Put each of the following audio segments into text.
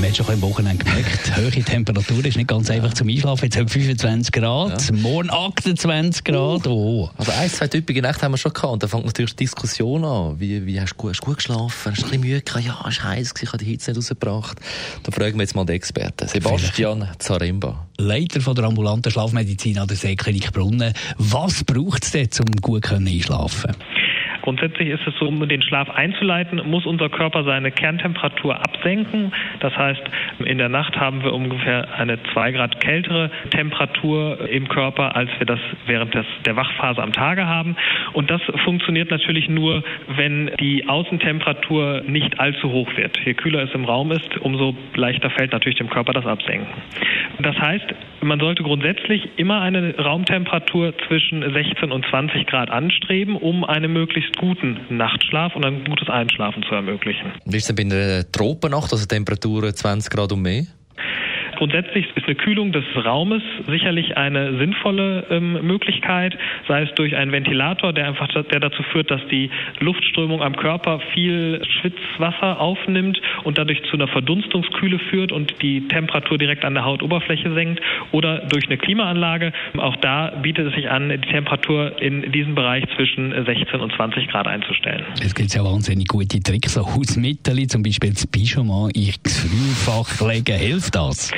man hat schon am Wochenende gemerkt, hohe Temperatur ist nicht ganz einfach zum Einschlafen. Jetzt haben wir 25 Grad, ja. morgen 28 Grad. Oh. Also ein, zwei typische Nächte haben wir schon gehabt. Und dann fängt natürlich die Diskussion an. Wie, wie hast, du gut, hast du gut geschlafen? Hast du ein bisschen Mühe gehabt? Ja, es war heiß, ich habe die Hitze nicht rausgebracht. Da fragen wir jetzt mal den Experten. Sebastian Zaremba. Leiter von der ambulanten Schlafmedizin an der Seeklinik Brunnen. Was braucht es denn, um gut einschlafen können? Grundsätzlich ist es so, um den Schlaf einzuleiten, muss unser Körper seine Kerntemperatur absenken. Das heißt, in der Nacht haben wir ungefähr eine zwei Grad kältere Temperatur im Körper, als wir das während des, der Wachphase am Tage haben. Und das funktioniert natürlich nur, wenn die Außentemperatur nicht allzu hoch wird. Je kühler es im Raum ist, umso leichter fällt natürlich dem Körper das Absenken. Das heißt, man sollte grundsätzlich immer eine Raumtemperatur zwischen 16 und 20 Grad anstreben, um einen möglichst guten Nachtschlaf und ein gutes Einschlafen zu ermöglichen. Wie ist es bei einer Tropennacht, also Temperaturen 20 Grad und mehr? Grundsätzlich ist eine Kühlung des Raumes sicherlich eine sinnvolle ähm, Möglichkeit, sei es durch einen Ventilator, der einfach der dazu führt, dass die Luftströmung am Körper viel Schwitzwasser aufnimmt und dadurch zu einer Verdunstungskühle führt und die Temperatur direkt an der Hautoberfläche senkt oder durch eine Klimaanlage. Auch da bietet es sich an, die Temperatur in diesem Bereich zwischen 16 und 20 Grad einzustellen. Es gibt ja wahnsinnig gute Tricks, so Hausmittel, zum Beispiel das Pyjama x-fünffach legen. Hilft das?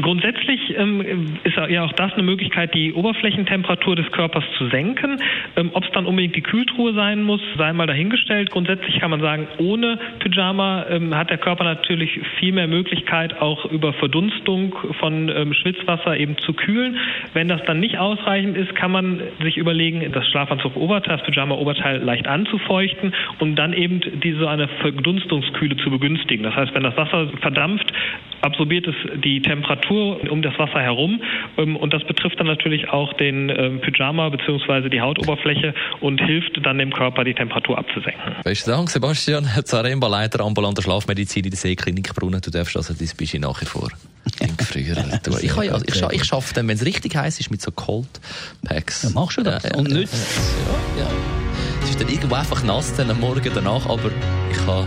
Grundsätzlich ähm, ist ja auch das eine Möglichkeit, die Oberflächentemperatur des Körpers zu senken. Ähm, Ob es dann unbedingt die Kühltruhe sein muss, sei mal dahingestellt. Grundsätzlich kann man sagen, ohne Pyjama ähm, hat der Körper natürlich viel mehr Möglichkeit, auch über Verdunstung von ähm, Schwitzwasser eben zu kühlen. Wenn das dann nicht ausreichend ist, kann man sich überlegen, das Schlafanzug-Oberteil, das Pyjama-Oberteil leicht anzufeuchten, um dann eben diese eine Verdunstungskühle zu begünstigen. Das heißt, wenn das Wasser verdampft, absorbiert es die Temperatur um das Wasser herum ähm, und das betrifft dann natürlich auch den ähm, Pyjama bzw. die Hautoberfläche und hilft dann dem Körper die Temperatur abzusenken. Besten Dank, Sebastian Zaremba, Leiter ambulanter Schlafmedizin in der Seeklinik Brunnen. Du darfst also dein Bisschen nachher vor. Früher. ich, kann ja, ich, ich schaffe dann, wenn es richtig heiß ist, mit so Cold Packs. Ja, machst du das? Ja, und nicht? Ja, ja. Es ist dann irgendwo einfach nass dann am Morgen danach, aber ich kann